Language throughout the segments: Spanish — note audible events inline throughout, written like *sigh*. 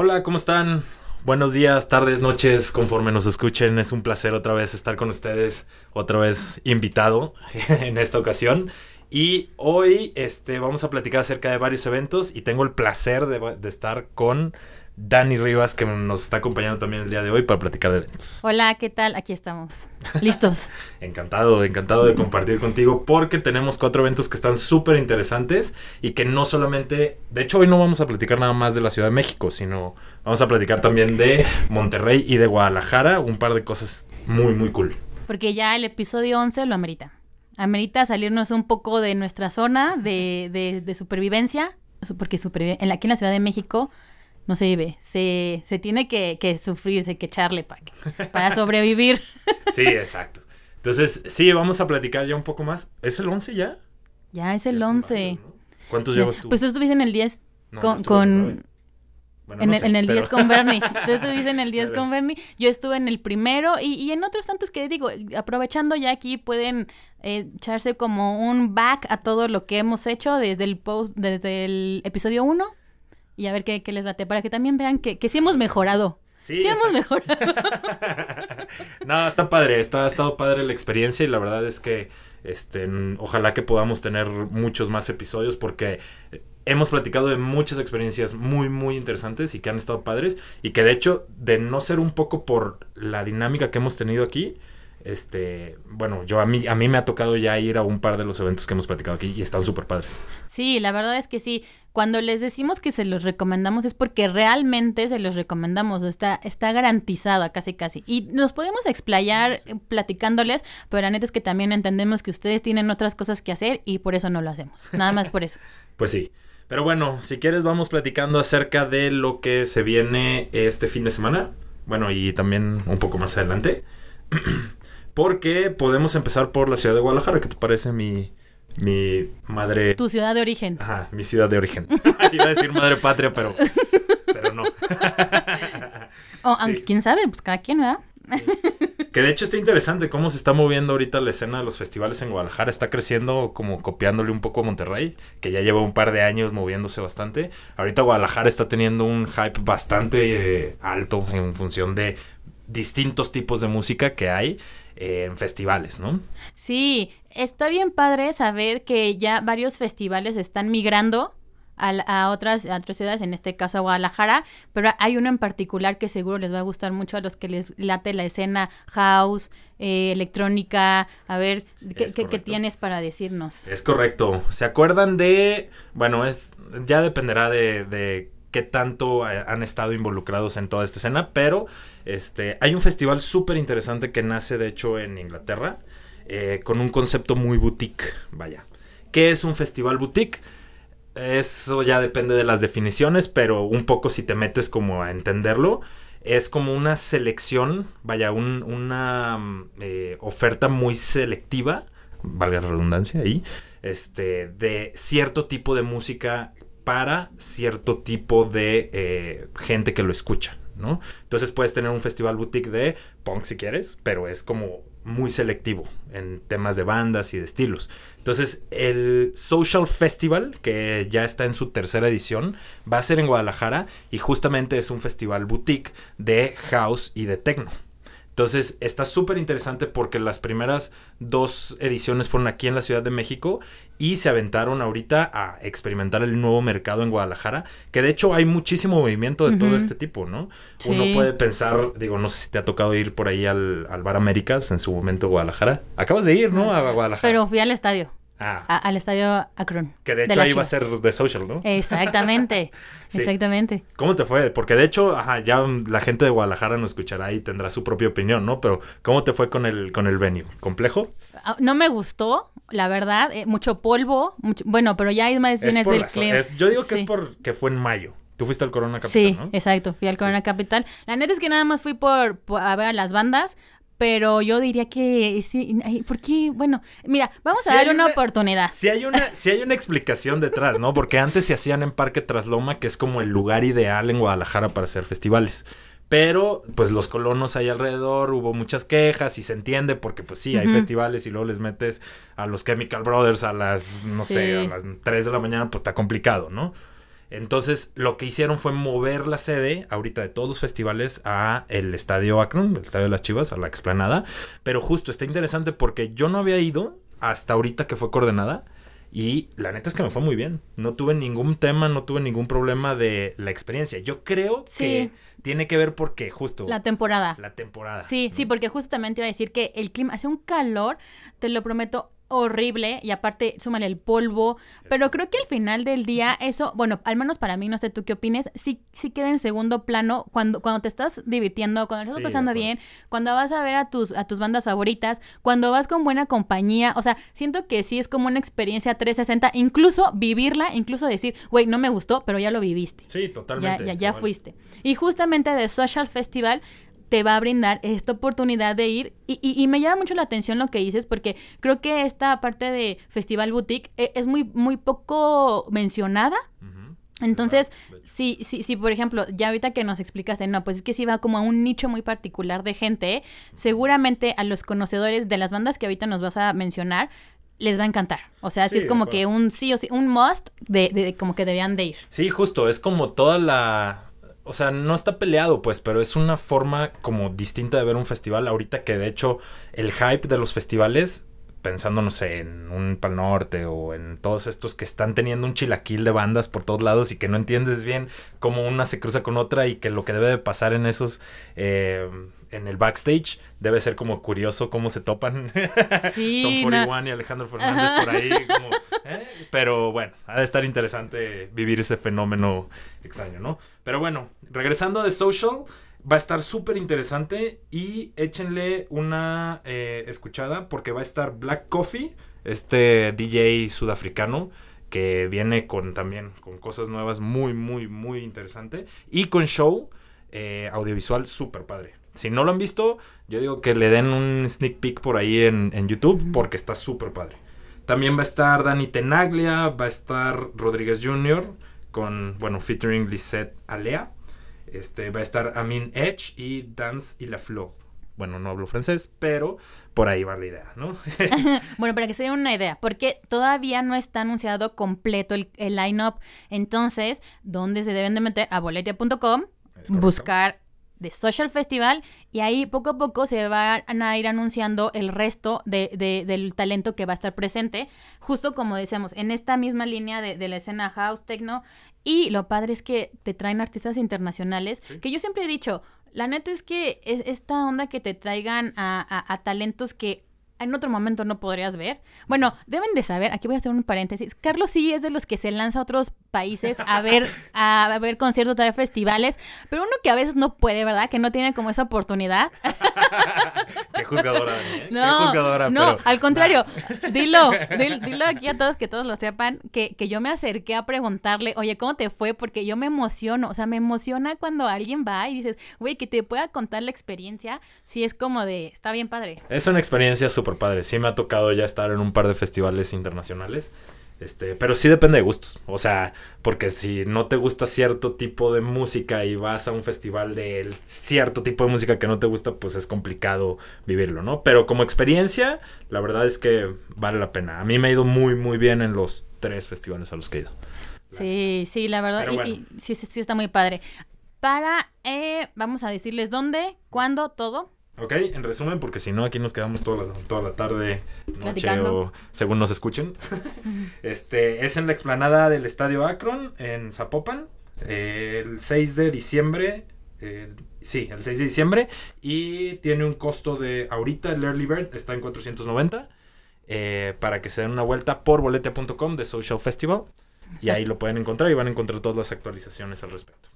Hola, ¿cómo están? Buenos días, tardes, noches, conforme nos escuchen. Es un placer otra vez estar con ustedes, otra vez invitado *laughs* en esta ocasión. Y hoy este, vamos a platicar acerca de varios eventos y tengo el placer de, de estar con Dani Rivas, que nos está acompañando también el día de hoy para platicar de eventos. Hola, ¿qué tal? Aquí estamos. Listos. *laughs* encantado, encantado de compartir contigo porque tenemos cuatro eventos que están súper interesantes y que no solamente, de hecho hoy no vamos a platicar nada más de la Ciudad de México, sino vamos a platicar también de Monterrey y de Guadalajara, un par de cosas muy, muy cool. Porque ya el episodio 11 lo amerita. Amerita salirnos un poco de nuestra zona de, de, de supervivencia, porque en, aquí en la Ciudad de México no se vive, se, se tiene que, que sufrir, hay que echarle para, para sobrevivir. *laughs* Sí, exacto. Entonces, sí, vamos a platicar ya un poco más. ¿Es el 11 ya? Ya es el 11. ¿Cuántos llevas tú? Pues tú estuviste en el 10 con... con bueno, en, no sé, en, el pero... 10 con Bernie. *laughs* Tú estuviste en el 10 con Bernie. Yo estuve en el primero y, y, en otros tantos que digo, aprovechando ya aquí pueden eh, echarse como un back a todo lo que hemos hecho desde el post, desde el episodio 1 y a ver qué, qué les late, para que también vean que, que sí hemos mejorado. Sí, sí hemos mejorado. *laughs* no, está padre, está, ha estado padre la experiencia y la verdad es que este, ojalá que podamos tener muchos más episodios porque hemos platicado de muchas experiencias muy, muy interesantes y que han estado padres y que de hecho, de no ser un poco por la dinámica que hemos tenido aquí, este, bueno, yo a mí, a mí me ha tocado ya ir a un par de los eventos que hemos platicado aquí y están súper padres. Sí, la verdad es que sí. Cuando les decimos que se los recomendamos es porque realmente se los recomendamos, está, está garantizada casi casi. Y nos podemos explayar platicándoles, pero la neta es que también entendemos que ustedes tienen otras cosas que hacer y por eso no lo hacemos. Nada más por eso. *laughs* pues sí. Pero bueno, si quieres vamos platicando acerca de lo que se viene este fin de semana. Bueno, y también un poco más adelante. *clears throat* Porque podemos empezar por la ciudad de Guadalajara. ¿Qué te parece mi, mi madre? Tu ciudad de origen. Ajá, mi ciudad de origen. *laughs* Iba a decir madre patria, pero, pero no. *laughs* oh, aunque sí. quién sabe, pues cada quien, ¿verdad? Sí. Que de hecho está interesante cómo se está moviendo ahorita la escena de los festivales en Guadalajara. Está creciendo como copiándole un poco a Monterrey, que ya lleva un par de años moviéndose bastante. Ahorita Guadalajara está teniendo un hype bastante eh, alto en función de distintos tipos de música que hay eh, en festivales, ¿no? Sí, está bien padre saber que ya varios festivales están migrando a, a, otras, a otras ciudades, en este caso a Guadalajara, pero hay uno en particular que seguro les va a gustar mucho a los que les late la escena house, eh, electrónica. A ver, ¿qué, ¿qué, ¿qué, tienes para decirnos? Es correcto. ¿Se acuerdan de, bueno, es ya dependerá de, de qué tanto han estado involucrados en toda esta escena, pero este, hay un festival súper interesante que nace de hecho en Inglaterra, eh, con un concepto muy boutique, vaya. ¿Qué es un festival boutique? Eso ya depende de las definiciones, pero un poco si te metes como a entenderlo, es como una selección, vaya, un, una eh, oferta muy selectiva, valga la redundancia ahí, este, de cierto tipo de música para cierto tipo de eh, gente que lo escucha, ¿no? Entonces puedes tener un festival boutique de punk si quieres, pero es como muy selectivo en temas de bandas y de estilos. Entonces, el Social Festival, que ya está en su tercera edición, va a ser en Guadalajara y justamente es un festival boutique de house y de techno. Entonces está súper interesante porque las primeras dos ediciones fueron aquí en la Ciudad de México y se aventaron ahorita a experimentar el nuevo mercado en Guadalajara, que de hecho hay muchísimo movimiento de uh -huh. todo este tipo, ¿no? Sí. Uno puede pensar, digo, no sé si te ha tocado ir por ahí al, al Bar Américas en su momento Guadalajara. Acabas de ir, ¿no? A Guadalajara. Pero fui al estadio. Ah. A, al estadio Akron. Que de hecho de ahí va a ser de social, ¿no? Exactamente. *laughs* sí. Exactamente. ¿Cómo te fue? Porque de hecho, ajá, ya la gente de Guadalajara nos escuchará y tendrá su propia opinión, ¿no? Pero ¿cómo te fue con el con el venue? ¿Complejo? No me gustó, la verdad, eh, mucho polvo, mucho, bueno, pero ya es más bien es, es del clima. yo digo que sí. es porque fue en mayo. Tú fuiste al Corona Capital, sí, ¿no? exacto, fui al Corona sí. Capital. La neta es que nada más fui por, por a ver a las bandas, pero yo diría que sí, ¿por qué? Bueno, mira, vamos si a darle una, una, oportunidad. Si hay una, si hay una explicación detrás, ¿no? Porque antes se hacían en Parque Trasloma, que es como el lugar ideal en Guadalajara para hacer festivales. Pero, pues los colonos ahí alrededor, hubo muchas quejas y se entiende porque, pues sí, hay uh -huh. festivales y luego les metes a los Chemical Brothers a las, no sí. sé, a las 3 de la mañana, pues está complicado, ¿no? Entonces, lo que hicieron fue mover la sede ahorita de todos los festivales a el Estadio Akron, el Estadio de las Chivas, a la explanada. Pero justo está interesante porque yo no había ido hasta ahorita que fue coordenada. Y la neta es que me fue muy bien. No tuve ningún tema, no tuve ningún problema de la experiencia. Yo creo que tiene que ver porque justo... La temporada. La temporada. Sí, sí, porque justamente iba a decir que el clima hace un calor, te lo prometo, horrible y aparte súmale el polvo, pero creo que al final del día eso, bueno, al menos para mí, no sé tú qué opines, sí, sí queda en segundo plano cuando, cuando te estás divirtiendo, cuando estás pasando bien, cuando vas a ver a tus, a tus bandas favoritas, cuando vas con buena compañía, o sea, siento que sí es como una experiencia 360, incluso vivirla, incluso decir, güey, no me gustó, pero ya lo viviste. Sí, totalmente. Ya, ya, ya fuiste. Y justamente de Social Festival te va a brindar esta oportunidad de ir. Y, y, me llama mucho la atención lo que dices, porque creo que esta parte de Festival Boutique e, es muy, muy poco mencionada. Entonces, si, si, si, por ejemplo, ya ahorita que nos explicaste, no, pues es que si va como a un nicho muy particular de gente, seguramente a los conocedores de las bandas que ahorita nos vas a mencionar, les va a encantar. O sea, sí, es como que un sí o sí, un must de, de, como que debían de ir. Sí, justo, es como toda la o sea, no está peleado, pues, pero es una forma como distinta de ver un festival. Ahorita que de hecho el hype de los festivales, pensando, no sé, en un Pal Norte o en todos estos que están teniendo un chilaquil de bandas por todos lados y que no entiendes bien cómo una se cruza con otra y que lo que debe de pasar en esos. Eh, en el backstage debe ser como curioso cómo se topan. *laughs* Sí, Son 41 y Alejandro Fernández por ahí. ¿eh? Pero bueno, ha de estar interesante vivir ese fenómeno extraño, ¿no? Pero bueno, regresando de Social, va a estar súper interesante y échenle una eh, escuchada porque va a estar Black Coffee, este DJ sudafricano que viene con también con cosas nuevas muy, muy, muy interesante y con show eh, audiovisual súper padre. Si no lo han visto, yo digo que le den un sneak peek por ahí en, en YouTube porque está súper padre. También va a estar Dani Tenaglia, va a estar Rodríguez Jr., con, bueno, featuring Lisette Alea. Este, va a estar Amin Edge y Dance y La Flo. Bueno, no hablo francés, pero por ahí va la idea, ¿no? *laughs* *laughs* bueno, para que se den una idea, porque todavía no está anunciado completo el, el line-up. Entonces, ¿dónde se deben de meter? A boletia.com, buscar de Social Festival y ahí poco a poco se van a ir anunciando el resto de, del talento que va a estar presente, justo como decíamos, en esta misma línea de, la escena house, techno y lo padre es que te traen artistas internacionales, que yo siempre he dicho, la neta es que es esta onda que te traigan a talentos que en otro momento no podrías ver. Bueno, deben de saber, aquí voy a hacer un paréntesis. Carlos sí es de los que se lanza a otros países a ver, a ver conciertos, a ver festivales, pero uno que a veces no puede, ¿verdad? Que no tiene como esa oportunidad. *laughs* Qué juzgadora, ¿eh? No, Qué juzgadora, no, al contrario, *laughs* dilo, dilo, aquí a todos que todos lo sepan, que, que yo me acerqué a preguntarle, oye, ¿cómo te fue? Porque yo me emociono, o sea, me emociona cuando alguien va y dices, güey, que te pueda contar la experiencia, si es como de, está bien padre. Es una experiencia súper padre, sí me ha tocado ya estar en un par de festivales internacionales. Este, pero sí depende de gustos. O sea, porque si no te gusta cierto tipo de música y vas a un festival de cierto tipo de música que no te gusta, pues es complicado vivirlo, ¿no? Pero como experiencia, la verdad es que vale la pena. A mí me ha ido muy, muy bien en los tres festivales a los que he ido. Sí, sí, la verdad. Y, sí, sí, sí, está muy padre. Para, eh, vamos a decirles dónde, cuándo, todo. Ok, en resumen, porque si no, aquí nos quedamos toda la, toda la tarde, noche o según nos escuchen. *laughs* este es en la explanada del Estadio Akron, en Zapopan, el 6 de diciembre. sí, el 6 de diciembre. Y tiene un costo de. Ahorita el Early Bird está en 490. Eh, para que se den una vuelta por bolete.com de Social Festival. Y ahí lo pueden encontrar y van a encontrar todas las actualizaciones al respecto.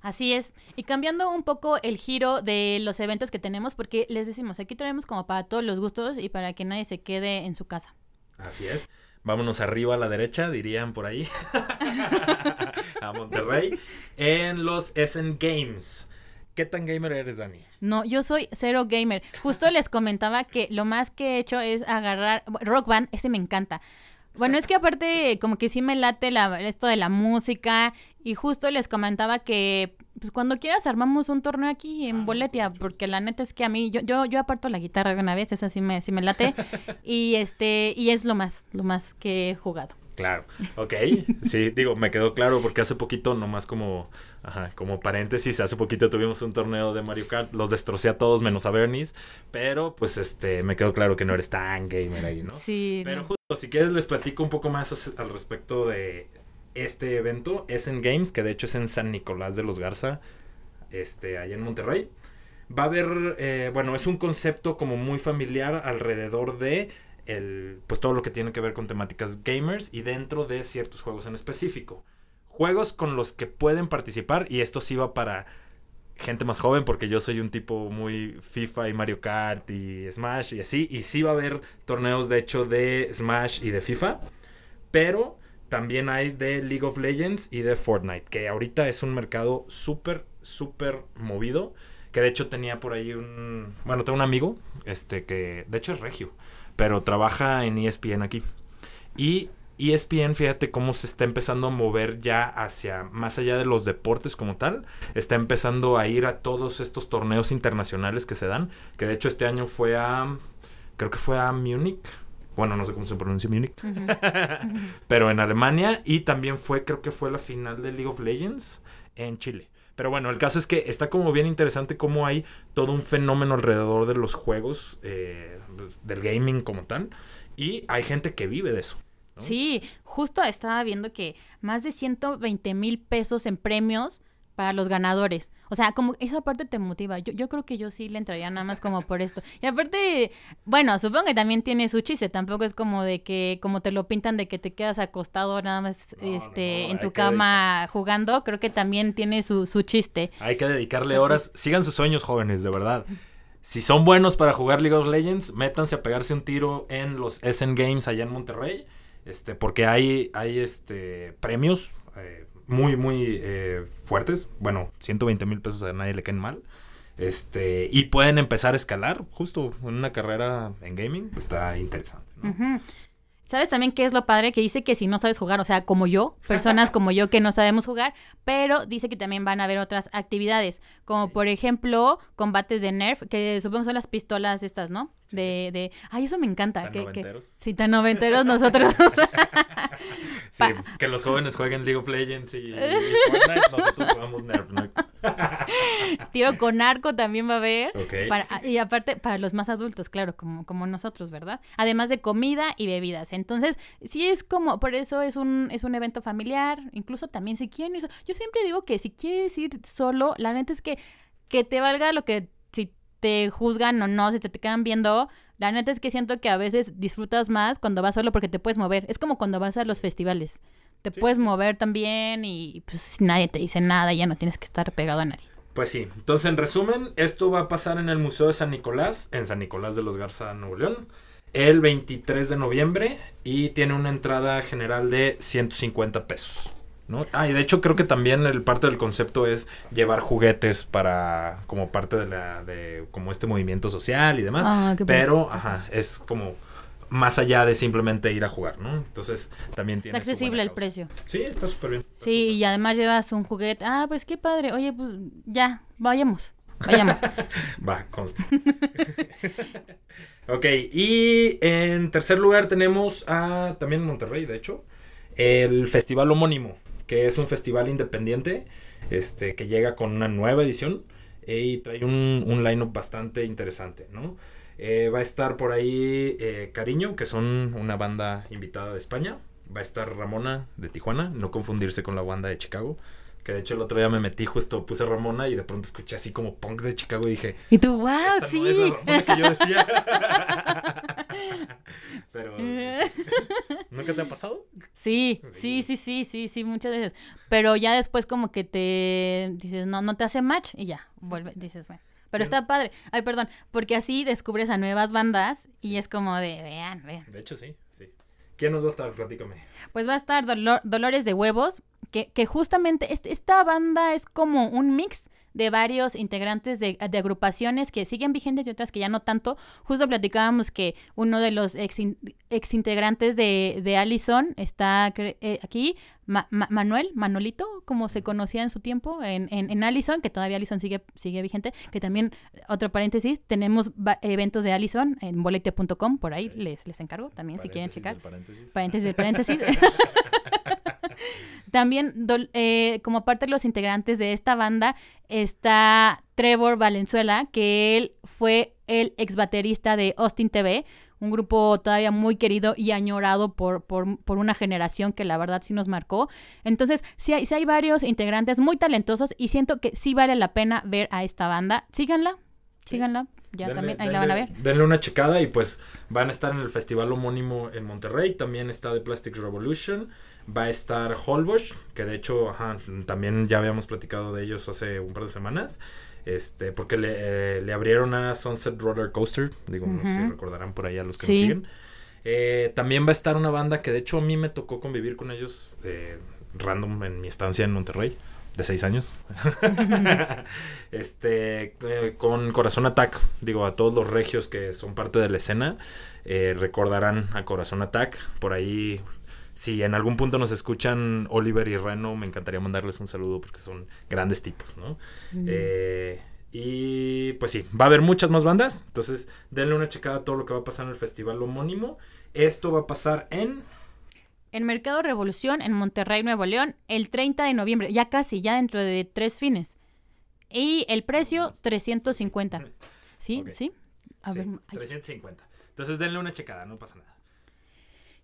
Así es. Y cambiando un poco el giro de los eventos que tenemos, porque les decimos, aquí traemos como para todos los gustos y para que nadie se quede en su casa. Así es. Vámonos arriba a la derecha, dirían por ahí. *laughs* a Monterrey. En los Essen Games. ¿Qué tan gamer eres, Dani? No, yo soy cero gamer. Justo les comentaba que lo más que he hecho es agarrar. Rock Band, ese me encanta. Bueno, es que aparte, como que sí me late la, esto de la música. Y justo les comentaba que, pues cuando quieras armamos un torneo aquí en ah, Boletia, porque la neta es que a mí, yo, yo, yo aparto la guitarra de una vez, esa sí me, sí me late. *laughs* y este, y es lo más, lo más que he jugado. Claro, *laughs* ok, sí, digo, me quedó claro porque hace poquito, nomás como, ajá, como paréntesis, hace poquito tuvimos un torneo de Mario Kart, los destrocé a todos menos a Bernice, pero pues este, me quedó claro que no eres tan gamer ahí, ¿no? Sí. Pero justo, si quieres les platico un poco más al respecto de este evento, es en Games, que de hecho es en San Nicolás de los Garza, este, allá en Monterrey. Va a haber, eh, bueno, es un concepto como muy familiar alrededor de el, pues todo lo que tiene que ver con temáticas gamers y dentro de ciertos juegos en específico. Juegos con los que pueden participar y esto sí va para gente más joven porque yo soy un tipo muy FIFA y Mario Kart y Smash y así y sí va a haber torneos de hecho de Smash y de FIFA, pero también hay de League of Legends y de Fortnite, que ahorita es un mercado súper súper movido, que de hecho tenía por ahí un, bueno, tengo un amigo este que de hecho es regio pero trabaja en ESPN aquí. Y ESPN, fíjate cómo se está empezando a mover ya hacia más allá de los deportes como tal. Está empezando a ir a todos estos torneos internacionales que se dan. Que de hecho este año fue a. Creo que fue a Múnich. Bueno, no sé cómo se pronuncia Múnich. *laughs* Pero en Alemania. Y también fue, creo que fue la final de League of Legends en Chile. Pero bueno, el caso es que está como bien interesante cómo hay todo un fenómeno alrededor de los juegos, eh, del gaming como tal, y hay gente que vive de eso. Sí, justo estaba viendo que más de 120 mil pesos en premios para los ganadores. O sea, como esa parte te motiva. Yo, yo creo que yo sí le entraría nada más como por esto. Y aparte, bueno, supongo que también tiene su chiste. Tampoco es como de que, como te lo pintan, de que te quedas acostado nada más este, en tu cama jugando. Creo que también tiene su, su chiste. Hay que dedicarle horas. Sigan sus sueños, jóvenes, de verdad. Si son buenos para jugar League of Legends, métanse a pegarse un tiro en los Essen Games allá en Monterrey. Este, porque hay, hay este, premios. Eh, muy, muy eh, fuertes. Bueno, 120 mil pesos a nadie le caen mal. Este, y pueden empezar a escalar justo en una carrera en gaming. Está interesante. ¿Sabes también qué es lo padre? Que dice que si no sabes jugar, o sea, como yo, *laughs* personas como yo que no sabemos jugar, pero dice que también van a haber otras actividades, como por ejemplo combates de Nerf, que supongo son las pistolas estas, ¿no? De, de, ay, eso me encanta. Tan que, noventeros. Que, sí, tan noventeros nosotros. *laughs* sí, que los jóvenes jueguen League of Legends y, y *laughs* Fortnite, nosotros jugamos Nerf, ¿no? *laughs* Tiro con arco también va a haber. Ok. Para, y aparte, para los más adultos, claro, como, como nosotros, ¿verdad? Además de comida y bebidas. Entonces, sí es como, por eso es un, es un evento familiar. Incluso también si quieren ir. Yo siempre digo que si quieres ir solo, la neta es que, que te valga lo que te juzgan o no, si te, te quedan viendo. La neta es que siento que a veces disfrutas más cuando vas solo porque te puedes mover. Es como cuando vas a los festivales. Te Sí. puedes mover también y pues nadie te dice nada, ya no tienes que estar pegado a nadie. Pues sí, entonces en resumen, esto va a pasar en el Museo de San Nicolás, en San Nicolás de los Garza, Nuevo León, el 23 de noviembre y tiene una entrada general de 150 pesos. ¿No? Ah, y de hecho creo que también el parte del concepto es llevar juguetes para como parte de la de como este movimiento social y demás, Ah, pero ajá, es como más allá de simplemente ir a jugar, ¿no? Entonces también tiene Está accesible el precio. Sí, está súper bien. está Sí, y además llevas un juguete. Ah, pues qué padre. Oye, pues ya, vayamos. Vayamos. *laughs* Va, consta. *laughs* ok, y en tercer lugar tenemos a, también en Monterrey, de hecho, el festival homónimo, que es un festival independiente, este, que llega con una nueva edición eh, y trae un, un line-up bastante interesante, ¿no? Eh, va a estar por ahí eh, Cariño, que son una banda invitada de España. Va a estar Ramona de Tijuana, no confundirse con la banda de Chicago. Que de hecho el otro día me metí justo, puse Ramona y de pronto escuché así como punk de Chicago y dije, y tú, wow, sí. no es la Ramona que yo decía. *laughs* *laughs* Pero, *laughs* ¿nunca te ha pasado? Sí, Sí. sí, sí, sí, sí, muchas veces. Pero ya después como que te dices, no, no te hace match y ya, vuelve, *laughs* dices, bueno. Pero está padre. Ay, perdón, porque así descubres a nuevas bandas y es como de, vean, vean. De hecho, sí, sí. ¿Quién nos va a estar? Platícame. Pues va a estar Dolor- Dolores de Huevos, que, que justamente este- esta banda es como un mix de varios integrantes de, agrupaciones que siguen vigentes y otras que ya no tanto. Justo platicábamos que uno de los ex, integrantes de, de Allison está eh, aquí, Manuel, Manolito, como se conocía en su tiempo en, en, Allison, que todavía Allison sigue, sigue vigente, que también, otro paréntesis, tenemos eventos de Allison en bolete.com, por ahí les, les encargo también si quieren checar. Paréntesis. Paréntesis, paréntesis. *laughs* *laughs* También, eh, como parte de los integrantes de esta banda, está Trevor Valenzuela, que él fue el ex baterista de Austin TV, un grupo todavía muy querido y añorado por, por, una generación que la verdad sí nos marcó. Entonces, sí hay, sí hay varios integrantes muy talentosos y siento que sí vale la pena ver a esta banda. Síganla, síganla. Ya también, ahí la van a ver. Denle una checada y pues van a estar en el festival homónimo en Monterrey. También está The Plastic Revolution va a estar Holbosch, que de hecho también ya habíamos platicado de ellos hace un par de semanas. Este, porque le, eh, abrieron a Sunset Roller Coaster, digo, no sé si recordarán por ahí a los que nos siguen. Eh, también va a estar una banda que de hecho a mí me tocó convivir con ellos eh, random en mi estancia en Monterrey, de seis años. *laughs* este, con Corazón Attack, digo, a todos los regios que son parte de la escena, recordarán a Corazón Attack, por ahí si en algún punto nos escuchan Oliver y Reno, me encantaría mandarles un saludo porque son grandes tipos, ¿no? Eh, y pues sí, va a haber muchas más bandas. Entonces, denle una checada a todo lo que va a pasar en el festival homónimo. Esto va a pasar en. En Mercado Revolución, en Monterrey, Nuevo León, el 30 de noviembre. Ya casi, ya dentro de tres fines. Y el precio, 350. ¿Sí? ¿Sí? A ver. 350. Entonces, denle una checada, no pasa nada.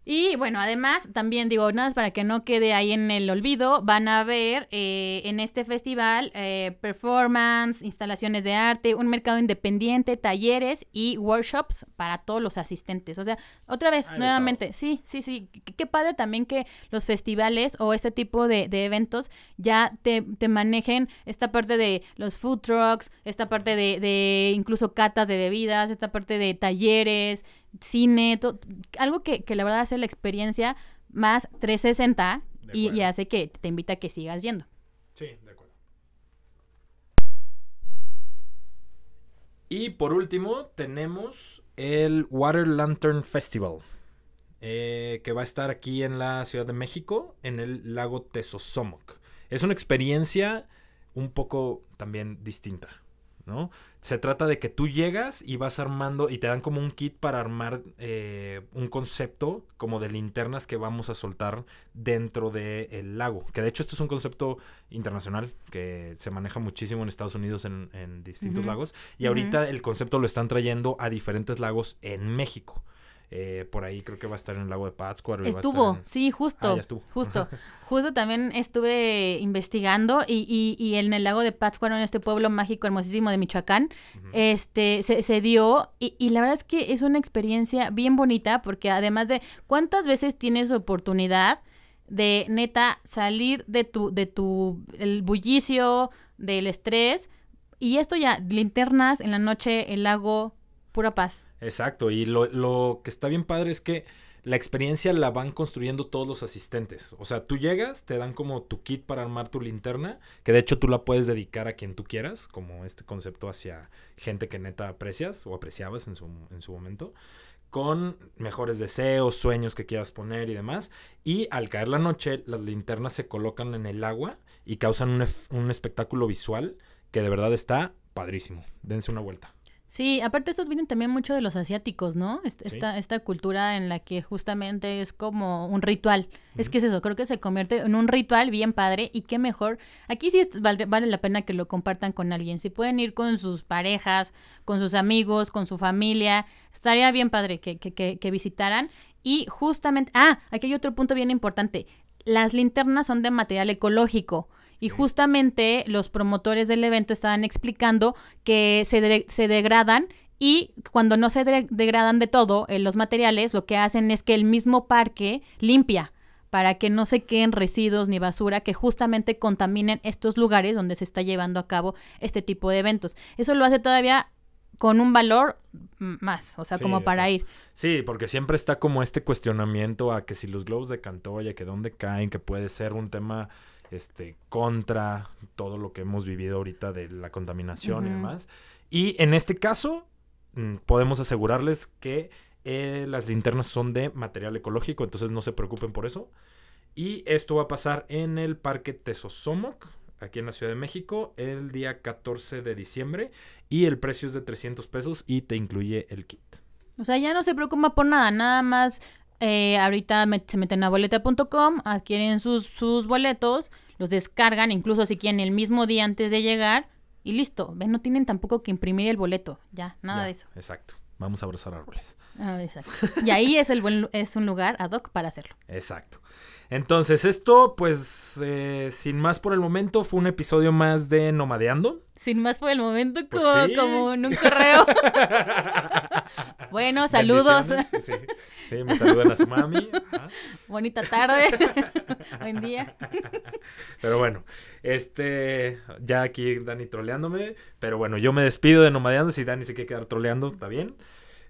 Y bueno, además, también digo, nada más para que no quede ahí en el olvido, van a ver eh, en este festival eh, performance, instalaciones de arte, un mercado independiente, talleres y workshops para todos los asistentes. O sea, otra vez, nuevamente, sí, sí, sí, qué padre también que los festivales o este tipo de, eventos ya te, te, manejen esta parte de los food trucks, esta parte de, de incluso catas de bebidas, esta parte de talleres cine, algo que, la verdad hace la experiencia más 360 y, hace que te invita a que sigas yendo. Sí, de acuerdo. Y por último tenemos el Water Lantern Festival, eh, que va a estar aquí en la Ciudad de México, en el lago Tesosomoc. Es una experiencia un poco también distinta, ¿no? Se trata de que tú llegas y vas armando y te dan como un kit para armar eh, un concepto como de linternas que vamos a soltar dentro del lago. Que de hecho esto es un concepto internacional que se maneja muchísimo en Estados Unidos en, distintos lagos. Y ahorita el concepto lo están trayendo a diferentes lagos en México. Eh, por ahí creo que va a estar en el lago de Pátzcuaro. Estuvo, sí, justo. Ah, justo. *laughs* justo también estuve investigando y, y, en el lago de Pátzcuaro, en este pueblo mágico hermosísimo de Michoacán, este, se, dio y, y, la verdad es que es una experiencia bien bonita porque además de cuántas veces tienes oportunidad de neta salir de tu, de tu, el bullicio, del estrés y esto ya, linternas en la noche, el lago, pura paz. Exacto, y lo, lo, que está bien padre es que la experiencia la van construyendo todos los asistentes. O sea, tú llegas, te dan como tu kit para armar tu linterna, que de hecho tú la puedes dedicar a quien tú quieras, como este concepto hacia gente que neta aprecias o apreciabas en su, en su momento, con mejores deseos, sueños que quieras poner y demás. Y al caer la noche, las linternas se colocan en el agua y causan un, un espectáculo visual que de verdad está padrísimo. Dense una vuelta. Sí, aparte estos vienen también mucho de los asiáticos, ¿no? Esta, esta cultura en la que justamente es como un ritual. Es que es eso, creo que se convierte en un ritual bien padre y qué mejor. Aquí sí vale, la pena que lo compartan con alguien. Si pueden ir con sus parejas, con sus amigos, con su familia, estaría bien padre que, que, que, que visitaran. Y justamente, ah, aquí hay otro punto bien importante. Las linternas son de material ecológico. Y justamente los promotores del evento estaban explicando que se, se degradan y cuando no se degradan de todo eh, los materiales, lo que hacen es que el mismo parque limpia para que no se queden residuos ni basura que justamente contaminen estos lugares donde se está llevando a cabo este tipo de eventos. Eso lo hace todavía con un valor más, o sea, como para ir. Sí, porque siempre está como este cuestionamiento a que si los globos de Cantoya, que dónde caen, que puede ser un tema este, contra todo lo que hemos vivido ahorita de la contaminación y demás. Y en este caso, mm, podemos asegurarles que eh, las linternas son de material ecológico, entonces no se preocupen por eso. Y esto va a pasar en el Parque Tesosomoc, aquí en la Ciudad de México, el día 14 de diciembre. Y el precio es de 300 pesos y te incluye el kit. O sea, ya no se preocupa por nada, nada más eh, ahorita se meten a boleta.com, adquieren sus, sus boletos, los descargan, incluso si quieren el mismo día antes de llegar y listo. Ven, no tienen tampoco que imprimir el boleto, ya, nada de eso. Exacto. Vamos a abrazar árboles. Ah, exacto. Y ahí es, el buen, es un lugar ad hoc para hacerlo. Exacto. Entonces, esto, pues, eh, sin más por el momento, fue un episodio más de Nomadeando. Sin más por el momento, pues como, en un correo. *laughs* bueno, saludos. Sí, sí, me saludan a su mami. Bonita tarde. *laughs* Buen día. Pero bueno, este, ya aquí Dani troleándome. Pero bueno, yo me despido de Nomadeando. Si Dani se quiere quedar troleando, está bien.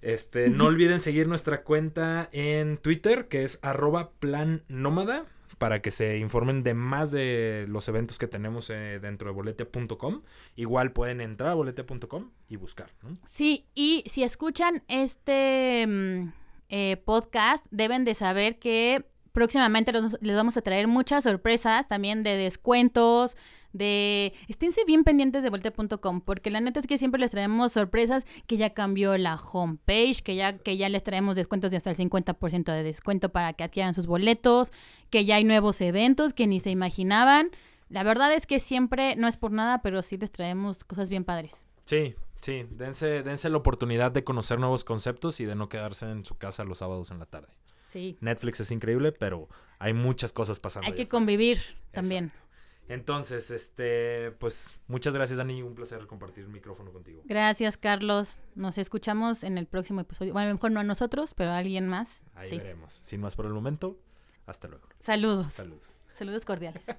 Este, no olviden seguir nuestra cuenta en Twitter, que es arroba plan nómada, para que se informen de más de los eventos que tenemos eh, dentro de boletia.com. Igual pueden entrar a boletia.com y buscar. Sí, y si escuchan este mm, eh, podcast, deben de saber que próximamente les vamos a traer muchas sorpresas también de descuentos, de esténse bien pendientes de volte.com porque la neta es que siempre les traemos sorpresas que ya cambió la homepage, que ya que ya les traemos descuentos de hasta el 50% de descuento para que adquieran sus boletos, que ya hay nuevos eventos que ni se imaginaban. La verdad es que siempre no es por nada, pero sí les traemos cosas bien padres. Sí, sí, dense dense la oportunidad de conocer nuevos conceptos y de no quedarse en su casa los sábados en la tarde. Sí. Netflix es increíble, pero hay muchas cosas pasando. Hay que convivir también. Entonces, este, pues muchas gracias, Dani. Un placer compartir el micrófono contigo. Gracias, Carlos. Nos escuchamos en el próximo episodio. Bueno, a lo mejor no a nosotros, pero a alguien más. Ahí veremos. Sin más por el momento, hasta luego. Saludos. Saludos. Saludos cordiales. *laughs*